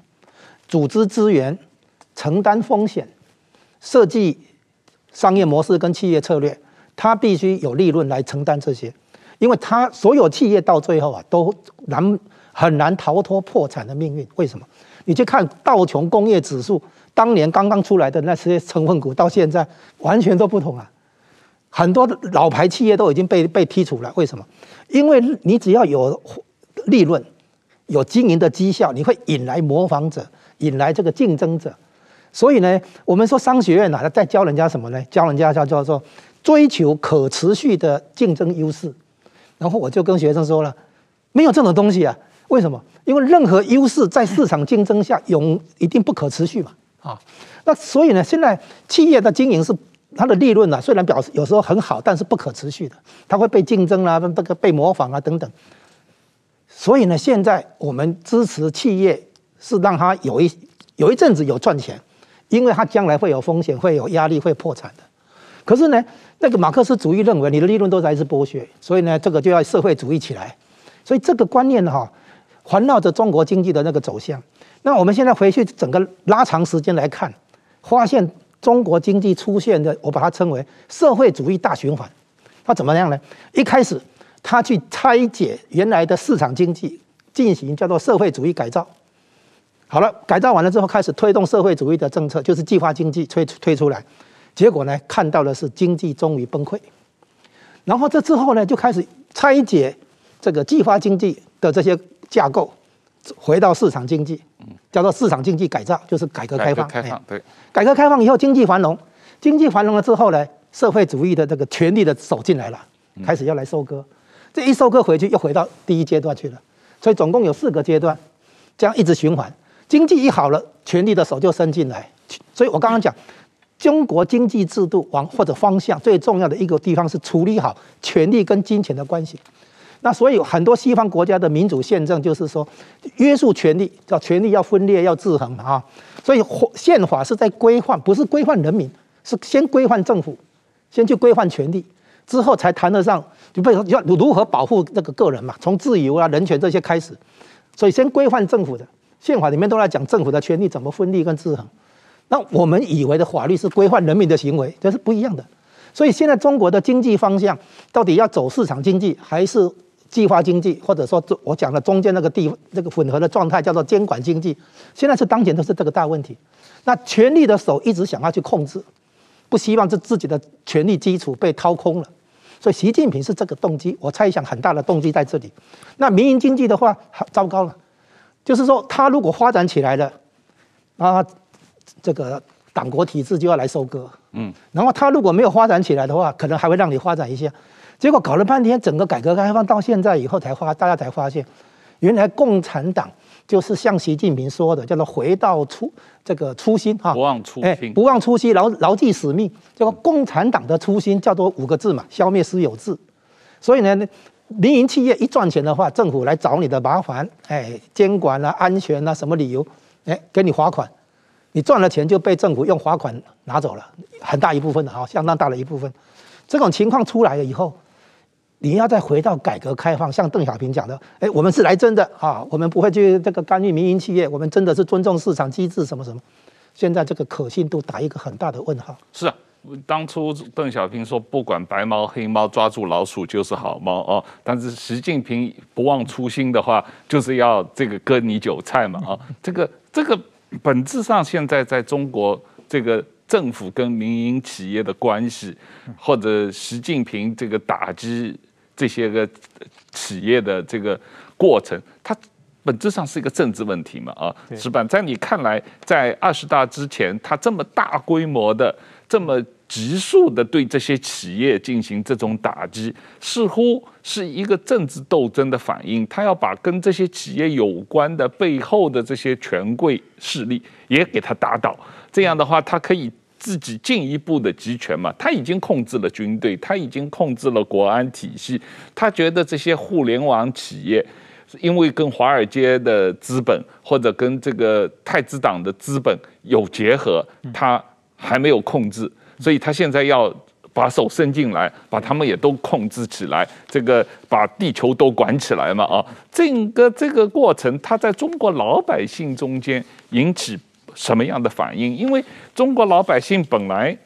组织资源、承担风险、设计商业模式跟企业策略，他必须有利润来承担这些，因为他所有企业到最后啊，都难很难逃脱破产的命运。为什么？你去看道琼工业指数，当年刚刚出来的那些成分股，到现在完全都不同啊，很多老牌企业都已经被被剔除了。为什么？因为你只要有。利润有经营的绩效，你会引来模仿者，引来这个竞争者。所以呢，我们说商学院哪在教人家什么呢？教人家叫叫做追求可持续的竞争优势。然后我就跟学生说了，没有这种东西啊。为什么？因为任何优势在市场竞争下永一定不可持续嘛。啊，那所以呢，现在企业的经营是它的利润呢，虽然表示有时候很好，但是不可持续的，它会被竞争啊，这个被模仿啊等等。所以呢，现在我们支持企业是让它有一有一阵子有赚钱，因为它将来会有风险、会有压力、会破产的。可是呢，那个马克思主义认为你的利润都来自剥削，所以呢，这个就要社会主义起来。所以这个观念哈，环绕着中国经济的那个走向。那我们现在回去整个拉长时间来看，发现中国经济出现的，我把它称为社会主义大循环。它怎么样呢？一开始。他去拆解原来的市场经济，进行叫做社会主义改造。好了，改造完了之后，开始推动社会主义的政策，就是计划经济推推出来。结果呢，看到的是经济终于崩溃。然后这之后呢，就开始拆解这个计划经济的这些架构，回到市场经济，叫做市场经济改造，就是改革开放。开放对，改革开放以后，经济繁荣，经济繁荣了之后呢，社会主义的这个权力的手进来了，开始要来收割。这一收割回去，又回到第一阶段去了，所以总共有四个阶段，这样一直循环。经济一好了，权力的手就伸进来。所以我刚刚讲，中国经济制度往或者方向最重要的一个地方是处理好权力跟金钱的关系。那所以很多西方国家的民主宪政就是说，约束权力，叫权力要分裂要制衡啊。所以宪法是在规范，不是规范人民，是先规范政府，先去规范权力。之后才谈得上，就被要如何保护这个个人嘛，从自由啊、人权这些开始，所以先规范政府的宪法里面都在讲政府的权力怎么分立跟制衡。那我们以为的法律是规范人民的行为，这是不一样的。所以现在中国的经济方向到底要走市场经济还是计划经济，或者说我讲的中间那个地那个混合的状态叫做监管经济，现在是当前都是这个大问题。那权力的手一直想要去控制。不希望这自己的权力基础被掏空了，所以习近平是这个动机。我猜想很大的动机在这里。那民营经济的话，糟糕了，就是说他如果发展起来了，啊，这个党国体制就要来收割，嗯，然后他如果没有发展起来的话，可能还会让你发展一下。结果搞了半天，整个改革开放到现在以后才发，大家才发现，原来共产党就是像习近平说的，叫做回到初这个初心哈，不忘初心，哎，不忘初心，牢牢记使命。这个共产党的初心叫做五个字嘛，消灭私有制。所以呢，民营企业一赚钱的话，政府来找你的麻烦，哎，监管啊、安全啊，什么理由，哎，给你罚款。你赚了钱就被政府用罚款拿走了，很大一部分的哈，相当大的一部分。这种情况出来了以后，你要再回到改革开放，像邓小平讲的，哎，我们是来真的啊，我们不会去这个干预民营企业，我们真的是尊重市场机制什么什么。现在这个可信度打一个很大的问号。是啊，当初邓小平说不管白猫黑猫，抓住老鼠就是好猫哦。但是习近平不忘初心的话，就是要这个割你韭菜嘛啊，这个这个。本质上，现在在中国，这个政府跟民营企业的关系，或者习近平这个打击这些个企业的这个过程，它本质上是一个政治问题嘛？啊，是吧？在你看来，在二十大之前，它这么大规模的这么。急速的对这些企业进行这种打击，似乎是一个政治斗争的反应。他要把跟这些企业有关的背后的这些权贵势力也给他打倒。这样的话，他可以自己进一步的集权嘛？他已经控制了军队，他已经控制了国安体系。他觉得这些互联网企业，因为跟华尔街的资本或者跟这个太子党的资本有结合，他还没有控制。所以他现在要把手伸进来，把他们也都控制起来，这个把地球都管起来嘛啊！整个这个过程，他在中国老百姓中间引起什么样的反应？因为中国老百姓本来，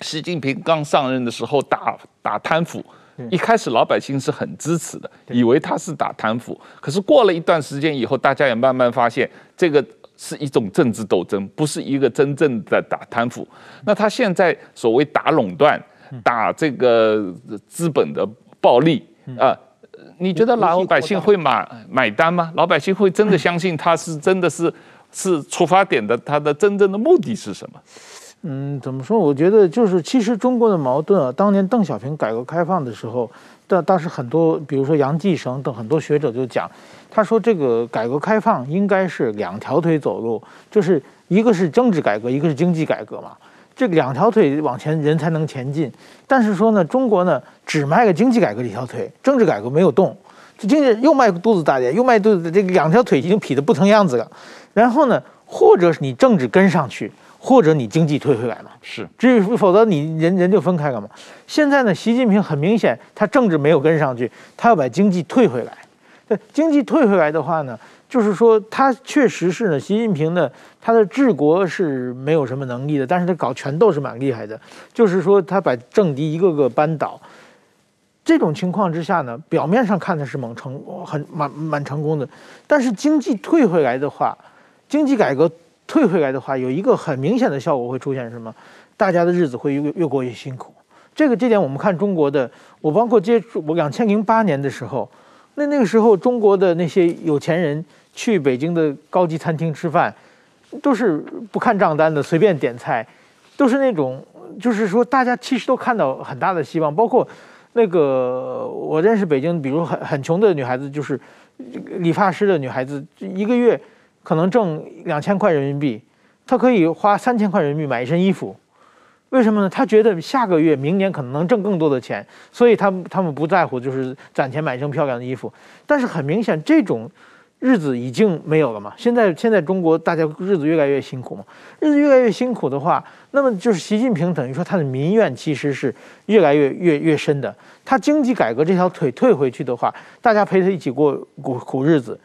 习近平刚上任的时候打打贪腐，一开始老百姓是很支持的，以为他是打贪腐。可是过了一段时间以后，大家也慢慢发现这个。是一种政治斗争，不是一个真正的打贪腐。那他现在所谓打垄断、打这个资本的暴力啊，呃，你觉得老百姓会买买单吗？老百姓会真的相信他是真的是是出发点的？他的真正的目的是什么？嗯，怎么说？我觉得就是，其实中国的矛盾啊，当年邓小平改革开放的时候，当当时很多，比如说杨继绳等很多学者就讲。他说：“这个改革开放应该是两条腿走路，就是一个是政治改革，一个是经济改革嘛。这两条腿往前，人才能前进。但是说呢，中国呢只迈个经济改革这条腿，政治改革没有动。这经济又迈肚子大点，又迈肚子，这个两条腿已经劈得不成样子了。然后呢，或者是你政治跟上去，或者你经济退回来嘛。是，至于否则你人人就分开了嘛。现在呢，习近平很明显，他政治没有跟上去，他要把经济退回来。”对经济退回来的话呢，就是说他确实是呢，习近平呢，他的治国是没有什么能力的，但是他搞权斗是蛮厉害的。就是说他把政敌一个个扳倒，这种情况之下呢，表面上看的是蛮成很蛮蛮成功的，但是经济退回来的话，经济改革退回来的话，有一个很明显的效果会出现什么？大家的日子会越越过越辛苦。这个这点我们看中国的，我包括接触我两千零八年的时候。那那个时候，中国的那些有钱人去北京的高级餐厅吃饭，都是不看账单的，随便点菜，都是那种，就是说大家其实都看到很大的希望。包括那个我认识北京，比如很很穷的女孩子，就是理发师的女孩子，一个月可能挣两千块人民币，他可以花三千块人民币买一身衣服。为什么呢？他觉得下个月、明年可能能挣更多的钱，所以他们他们不在乎，就是攒钱买一身漂亮的衣服。但是很明显，这种日子已经没有了嘛。现在现在中国大家日子越来越辛苦嘛，日子越来越辛苦的话，那么就是习近平等于说他的民怨其实是越来越越越深的。他经济改革这条腿退回去的话，大家陪他一起过苦苦日子，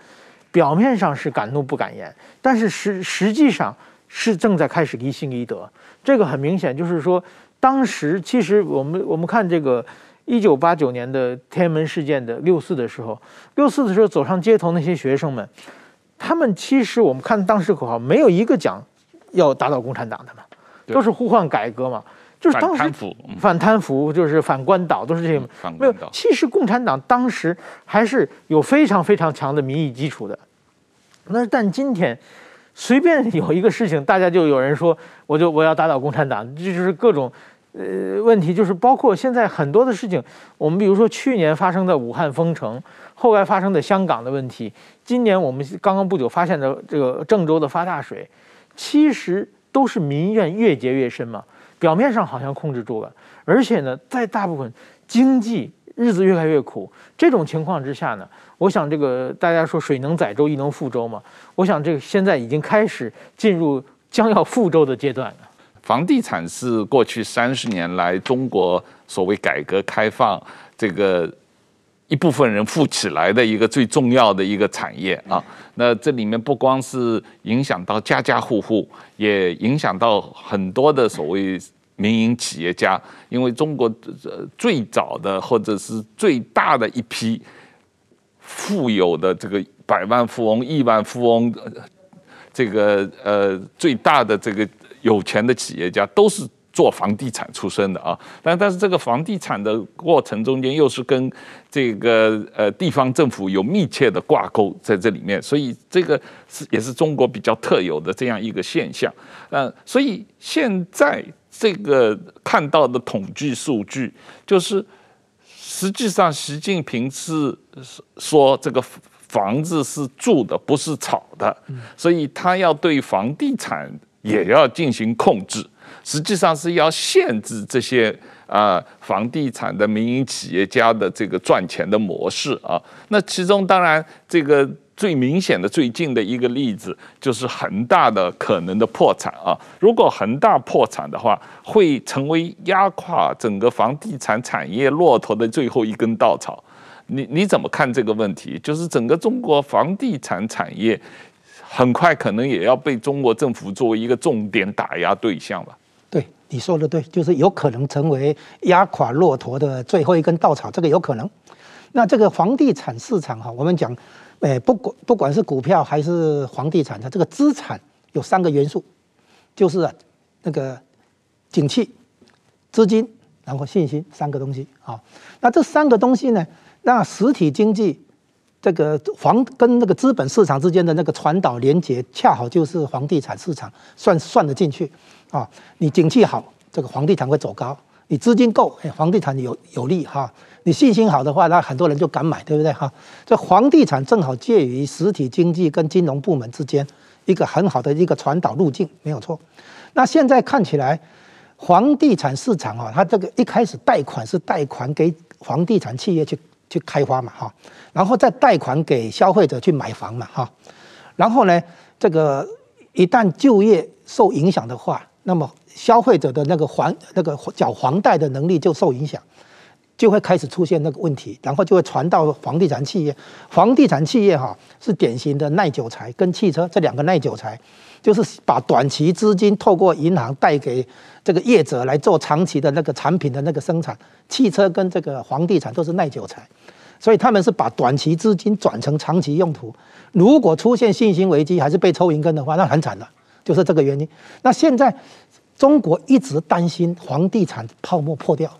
表面上是敢怒不敢言，但是实实际上是正在开始离心离德。这个很明显，就是说，当时其实我们我们看这个一九八九年的天安门事件的六四的时候，六四的时候走上街头那些学生们，他们其实我们看当时口号没有一个讲要打倒共产党的嘛，都是呼唤改革嘛，就是当时反贪腐，反贪腐就是反官倒，都是这些没有。其实共产党当时还是有非常非常强的民意基础的，那但今天。随便有一个事情，大家就有人说，我就我要打倒共产党，这就是各种呃，问题就是包括现在很多的事情，我们比如说去年发生的武汉封城，后来发生的香港的问题，今年我们刚刚不久发现的这个郑州的发大水，其实都是民怨越结越深嘛。表面上好像控制住了，而且呢，在大部分经济日子越来越苦这种情况之下呢，我想这个大家说水能载舟亦能覆舟嘛，我想这个现在已经开始进入将要覆舟的阶段了。房地产是过去三十年来中国所谓改革开放这个一部分人富起来的一个最重要的一个产业啊。那这里面不光是影响到家家户户，也影响到很多的所谓民营企业家，因为中国最早的或者是最大的一批富有的这个百万富翁、亿万富翁，这个呃最大的这个。有钱的企业家都是做房地产出身的啊，但但是这个房地产的过程中间又是跟这个呃地方政府有密切的挂钩在这里面，所以这个是也是中国比较特有的这样一个现象。呃，所以现在这个看到的统计数据，就是实际上习近平是说这个房子是住的，不是炒的，所以他要对房地产。也要进行控制，实际上是要限制这些啊、房地产的民营企业家的这个赚钱的模式啊。那其中当然这个最明显的最近的一个例子就是恒大的可能的破产啊。如果恒大破产的话，会成为压垮整个房地产产业骆驼的最后一根稻草。你你怎么看这个问题？就是整个中国房地产产业。很快可能也要被中国政府作为一个重点打压对象吧？对，你说的对，就是有可能成为压垮骆驼的最后一根稻草，这个有可能。那这个房地产市场哈，我们讲，诶，不管不管是股票还是房地产，它这个资产有三个元素，就是啊，那个景气、资金，然后信心三个东西啊。那这三个东西呢，那实体经济。这个房跟那个资本市场之间的那个传导连接，恰好就是房地产市场算算得进去啊。你景气好，这个房地产会走高；你资金够，哎，房地产有有利哈。你信心好的话，那很多人就敢买，对不对哈？这房地产正好介于实体经济跟金融部门之间一个很好的一个传导路径，没有错。那现在看起来，房地产市场啊，它这个一开始贷款是贷款给房地产企业去。去开发嘛哈，然后再贷款给消费者去买房嘛哈，然后呢，这个一旦就业受影响的话，那么消费者的那个还那个缴房贷的能力就受影响，就会开始出现那个问题，然后就会传到房地产企业。房地产企业哈是典型的耐久财，跟汽车这两个耐久财，就是把短期资金透过银行贷给这个业者来做长期的那个产品的那个生产。汽车跟这个房地产都是耐久财。所以他们是把短期资金转成长期用途。如果出现信心危机，还是被抽银根的话，那很惨的，就是这个原因。那现在中国一直担心房地产泡沫破掉，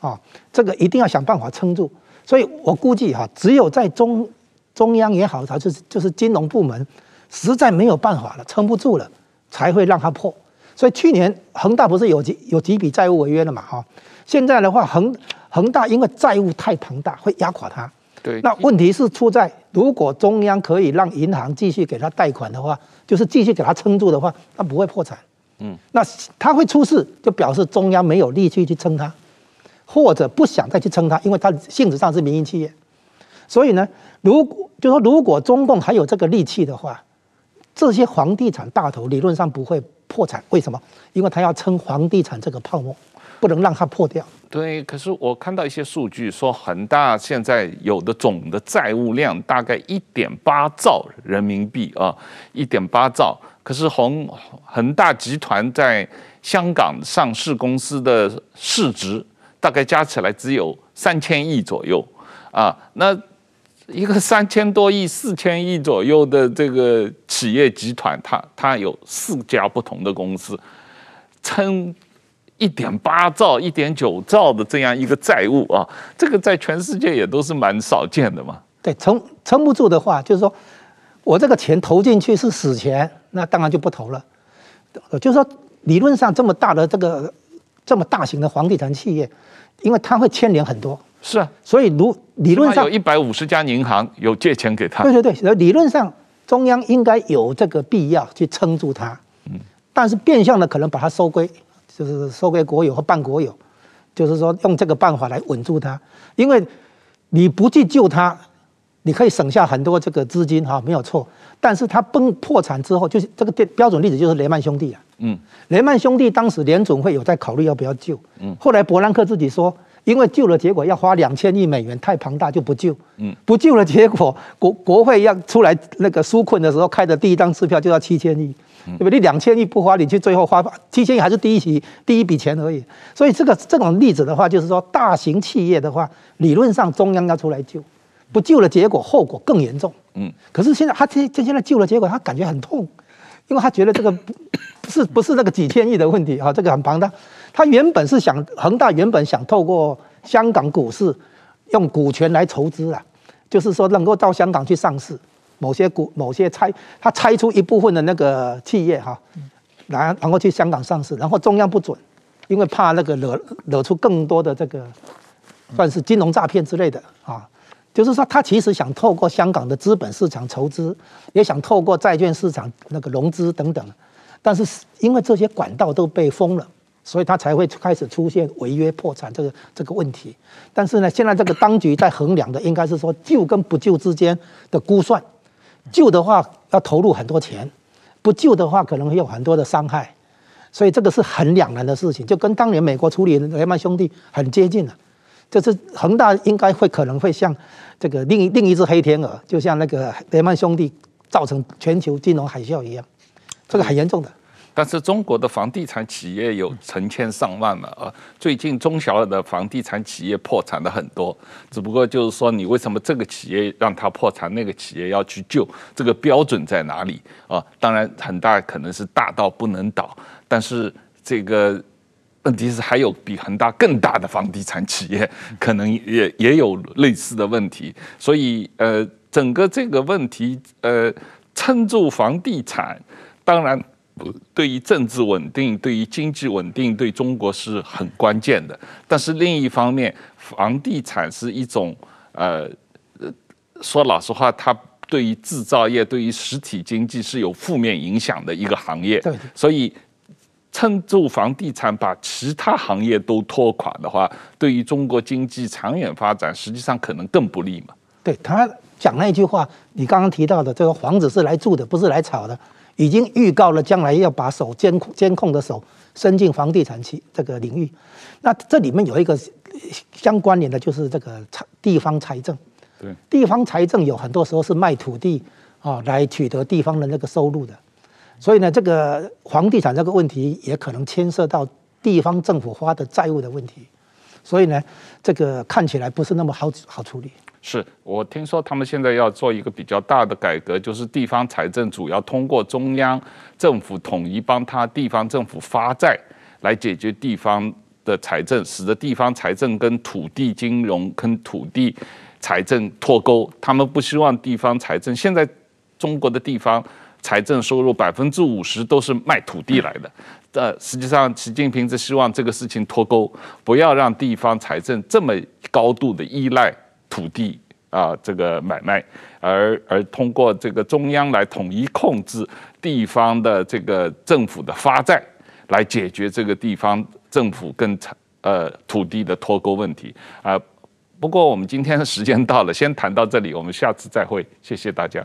啊，这个一定要想办法撑住。所以我估计哈，只有在中中央也好，它就是就是金融部门实在没有办法了，撑不住了，才会让它破。所以去年恒大不是有几 有几笔债务违约了嘛？哈，现在的话恒。恒大因为债务太庞大，会压垮它。对，那问题是出在，如果中央可以让银行继续给他贷款的话，就是继续给他撑住的话，他不会破产。嗯，那他会出事，就表示中央没有力气去撑他，或者不想再去撑他，因为他性质上是民营企业。所以呢，如果就说如果中共还有这个力气的话，这些房地产大头理论上不会破产。为什么？因为他要撑房地产这个泡沫。不能让它破掉。对，可是我看到一些数据说，恒大现在有的总的债务量大概一点八兆人民币啊，一点八兆。可是恒恒大集团在香港上市公司的市值大概加起来只有三千亿左右啊。那一个三千多亿、四千亿左右的这个企业集团，它它有四家不同的公司，称。一点八兆、一点九兆的这样一个债务啊，这个在全世界也都是蛮少见的嘛。对，撑撑不住的话，就是说我这个钱投进去是死钱，那当然就不投了。就是说，理论上这么大的这个这么大型的房地产企业，因为它会牵连很多。是啊，所以如理论上有一百五十家银行有借钱给他。对对对，理论上中央应该有这个必要去撑住它。嗯，但是变相的可能把它收归，就是收归国有或半国有，就是说用这个办法来稳住它，因为你不去救它。你可以省下很多这个资金哈，没有错。但是它崩破产之后，就是这个标标准例子就是雷曼兄弟啊。嗯，雷曼兄弟当时联总会有在考虑要不要救。嗯，后来伯南克自己说，因为救了结果要花两千亿美元太庞大就不救。嗯，不救了结果国国会要出来那个纾困的时候开的第一张支票就要七千亿，对不对？你两千亿不花，你去最后花七千亿还是第一笔第一笔钱而已。所以这个这种例子的话，就是说大型企业的话，理论上中央要出来救。不救了，结果后果更严重。嗯，可是现在他这这现在救了，结果他感觉很痛，因为他觉得这个不是不是那个几千亿的问题啊，这个很庞大。他原本是想恒大原本想透过香港股市用股权来筹资啊，就是说能够到香港去上市，某些股某些拆他拆出一部分的那个企业哈，然然后去香港上市，然后中央不准，因为怕那个惹惹出更多的这个算是金融诈骗之类的啊。就是说，他其实想透过香港的资本市场筹资，也想透过债券市场那个融资等等，但是因为这些管道都被封了，所以他才会开始出现违约破产这个这个问题。但是呢，现在这个当局在衡量的应该是说救跟不救之间的估算，救的话要投入很多钱，不救的话可能会有很多的伤害，所以这个是很两难的事情，就跟当年美国处理雷曼兄弟很接近了。就是恒大应该会可能会像这个另一另一只黑天鹅，就像那个雷曼兄弟造成全球金融海啸一样，这个很严重的。但是中国的房地产企业有成千上万了啊，最近中小的房地产企业破产的很多，只不过就是说你为什么这个企业让它破产，那个企业要去救，这个标准在哪里啊？当然很大可能是大到不能倒，但是这个。问题是还有比恒大更大的房地产企业，可能也也有类似的问题，所以呃，整个这个问题呃，撑住房地产，当然对于政治稳定、对于经济稳定，对中国是很关键的。但是另一方面，房地产是一种呃，说老实话，它对于制造业、对于实体经济是有负面影响的一个行业，对，所以。撑住房地产，把其他行业都拖垮的话，对于中国经济长远发展，实际上可能更不利嘛。对，他讲那句话，你刚刚提到的这个房子是来住的，不是来炒的，已经预告了将来要把手监控监控的手伸进房地产区这个领域。那这里面有一个相关联的，就是这个财地方财政。对，地方财政有很多时候是卖土地啊，来取得地方的那个收入的。所以呢，这个房地产这个问题也可能牵涉到地方政府花的债务的问题，所以呢，这个看起来不是那么好好处理。是我听说他们现在要做一个比较大的改革，就是地方财政主要通过中央政府统一帮他地方政府发债来解决地方的财政，使得地方财政跟土地金融跟土地财政脱钩。他们不希望地方财政现在中国的地方。财政收入百分之五十都是卖土地来的，呃，实际上习近平是希望这个事情脱钩，不要让地方财政这么高度的依赖土地啊这个买卖，而而通过这个中央来统一控制地方的这个政府的发债，来解决这个地方政府跟财呃土地的脱钩问题啊。不过我们今天的时间到了，先谈到这里，我们下次再会，谢谢大家。